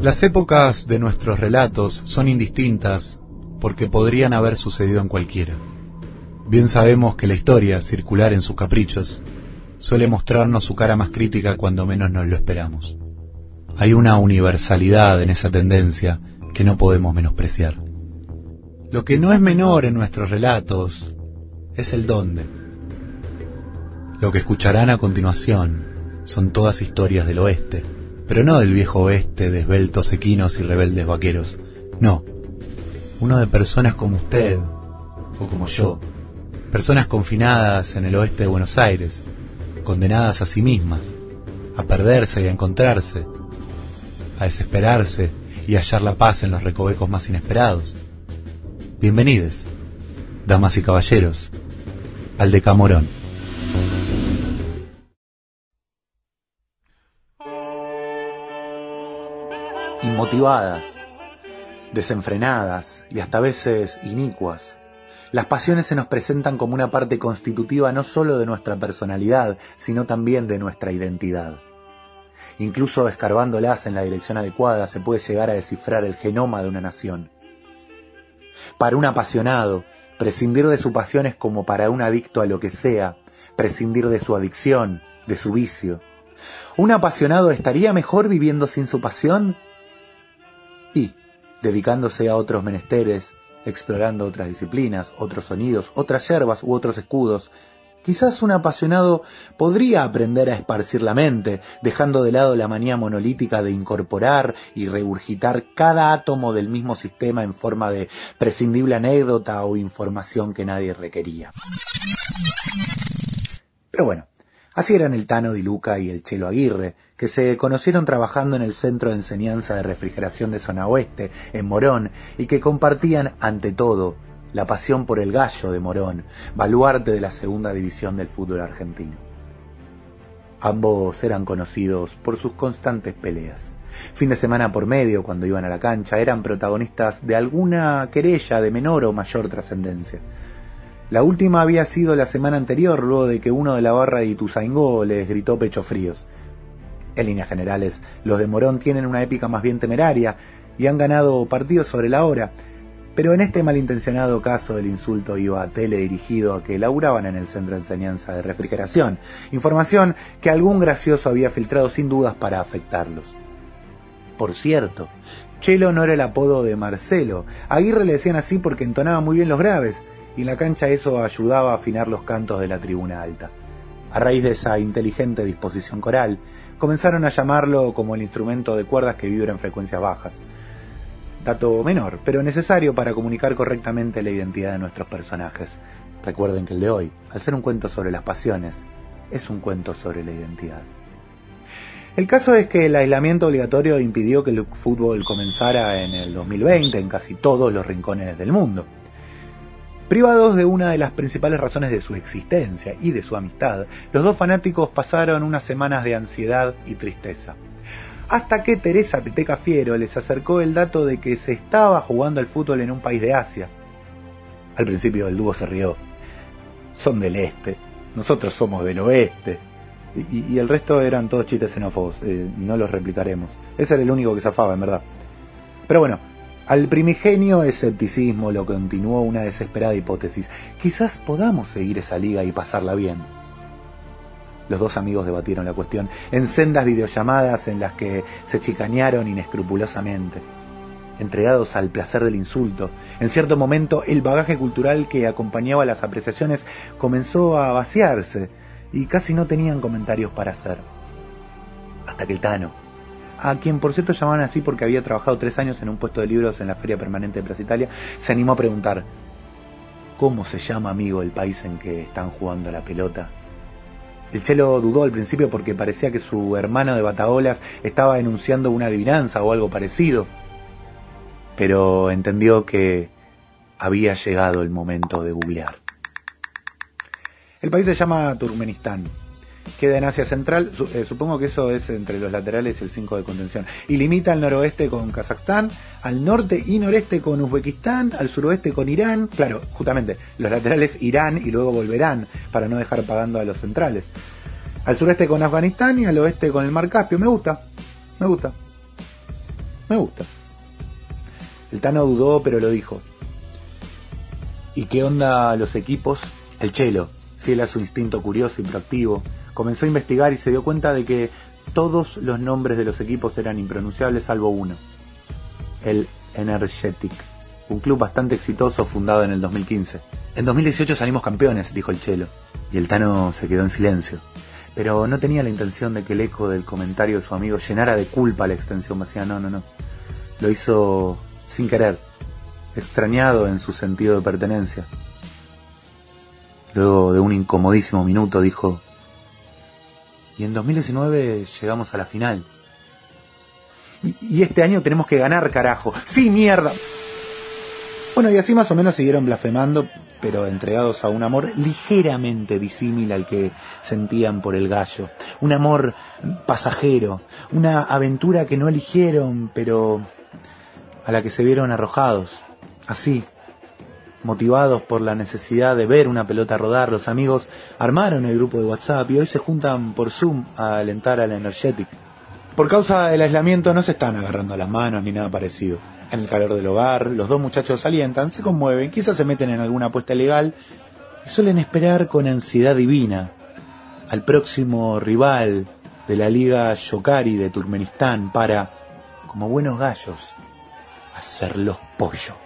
Las épocas de nuestros relatos son indistintas porque podrían haber sucedido en cualquiera. Bien sabemos que la historia, circular en sus caprichos, suele mostrarnos su cara más crítica cuando menos nos lo esperamos. Hay una universalidad en esa tendencia que no podemos menospreciar. Lo que no es menor en nuestros relatos es el dónde. Lo que escucharán a continuación son todas historias del oeste, pero no del viejo oeste de esbeltos equinos y rebeldes vaqueros, no. Uno de personas como usted, o como yo, personas confinadas en el oeste de Buenos Aires, condenadas a sí mismas, a perderse y a encontrarse, a desesperarse y hallar la paz en los recovecos más inesperados. Bienvenidos, damas y caballeros, al Decamorón. Inmotivadas, desenfrenadas y hasta veces inicuas, las pasiones se nos presentan como una parte constitutiva no sólo de nuestra personalidad, sino también de nuestra identidad. Incluso escarbándolas en la dirección adecuada se puede llegar a descifrar el genoma de una nación. Para un apasionado, prescindir de su pasión es como para un adicto a lo que sea, prescindir de su adicción, de su vicio. ¿Un apasionado estaría mejor viviendo sin su pasión? Y, dedicándose a otros menesteres, explorando otras disciplinas, otros sonidos, otras yerbas u otros escudos, Quizás un apasionado podría aprender a esparcir la mente, dejando de lado la manía monolítica de incorporar y regurgitar cada átomo del mismo sistema en forma de prescindible anécdota o información que nadie requería. Pero bueno, así eran el Tano Di Luca y el Chelo Aguirre, que se conocieron trabajando en el Centro de Enseñanza de Refrigeración de Zona Oeste, en Morón, y que compartían, ante todo, la pasión por el gallo de Morón, baluarte de la segunda división del fútbol argentino. Ambos eran conocidos por sus constantes peleas. Fin de semana por medio, cuando iban a la cancha, eran protagonistas de alguna querella de menor o mayor trascendencia. La última había sido la semana anterior, luego de que uno de la barra de Ituzaingó les gritó pecho fríos. En líneas generales, los de Morón tienen una épica más bien temeraria y han ganado partidos sobre la hora, pero en este malintencionado caso el insulto iba teledirigido a que laburaban en el centro de enseñanza de refrigeración, información que algún gracioso había filtrado sin dudas para afectarlos. Por cierto, Chelo no era el apodo de Marcelo, Aguirre le decían así porque entonaba muy bien los graves, y en la cancha eso ayudaba a afinar los cantos de la tribuna alta. A raíz de esa inteligente disposición coral, comenzaron a llamarlo como el instrumento de cuerdas que vibra en frecuencias bajas dato menor, pero necesario para comunicar correctamente la identidad de nuestros personajes. Recuerden que el de hoy, al ser un cuento sobre las pasiones, es un cuento sobre la identidad. El caso es que el aislamiento obligatorio impidió que el fútbol comenzara en el 2020 en casi todos los rincones del mundo. Privados de una de las principales razones de su existencia y de su amistad, los dos fanáticos pasaron unas semanas de ansiedad y tristeza hasta que Teresa Teteca Fiero les acercó el dato de que se estaba jugando al fútbol en un país de Asia. Al principio el dúo se rió. Son del este, nosotros somos del oeste. Y, el resto eran todos chistes xenófobos, eh, no los replicaremos. Ese era el único que zafaba, en verdad. Pero bueno, al primigenio escepticismo lo continuó una desesperada hipótesis. Quizás podamos seguir esa liga y pasarla bien. Los dos amigos debatieron la cuestión en sendas videollamadas en las que se chicanearon inescrupulosamente. Entregados al placer del insulto, en cierto momento el bagaje cultural que acompañaba las apreciaciones comenzó a vaciarse y casi no tenían comentarios para hacer. Hasta que el Tano, a quien por cierto llamaban así porque había trabajado tres años en un puesto de libros en la Feria Permanente de Plaza Italia, se animó a preguntar, ¿cómo se llama amigo el país en que están jugando la pelota? El Chelo dudó al principio porque parecía que su hermano de Bataolas estaba enunciando una adivinanza o algo parecido, pero entendió que había llegado el momento de googlear. El país se llama Turkmenistán queda en Asia Central, eh, supongo que eso es entre los laterales y el 5 de contención, y limita al noroeste con Kazajstán, al norte y noreste con Uzbekistán, al suroeste con Irán, claro, justamente, los laterales irán y luego volverán para no dejar pagando a los centrales, al sureste con Afganistán y al oeste con el Mar Caspio, me gusta, me gusta. Me gusta. El Tano dudó, pero lo dijo. ¿Y qué onda los equipos? El Chelo, fiel a su instinto curioso y proactivo, comenzó a investigar y se dio cuenta de que todos los nombres de los equipos eran impronunciables salvo uno. El Energetic, un club bastante exitoso fundado en el 2015. En 2018 salimos campeones, dijo el Chelo, y el Tano se quedó en silencio. Pero no tenía la intención de que el eco del comentario de su amigo llenara de culpa la extensión vacía, no, no, no. Lo hizo sin querer, extrañado en su sentido de pertenencia. Luego de un incomodísimo minuto dijo, y en 2019 llegamos a la final. Y, este año tenemos que ganar, carajo. Sí, mierda. Bueno, y así más o menos siguieron blasfemando, pero entregados a un amor ligeramente disímil al que sentían por el gallo. Un amor pasajero, una aventura que no eligieron, pero a la que se vieron arrojados. Así, motivados por la necesidad de ver una pelota rodar, los amigos armaron el grupo de WhatsApp y hoy se juntan por Zoom a alentar al Energetic. Por causa del aislamiento no se están agarrando las manos ni nada parecido. En el calor del hogar, los dos muchachos alientan, se conmueven, quizás se meten en alguna apuesta legal y suelen esperar con ansiedad divina al próximo rival de la Liga Yokari de Turkmenistán para, como buenos gallos, hacerlos pollo. ¿Lo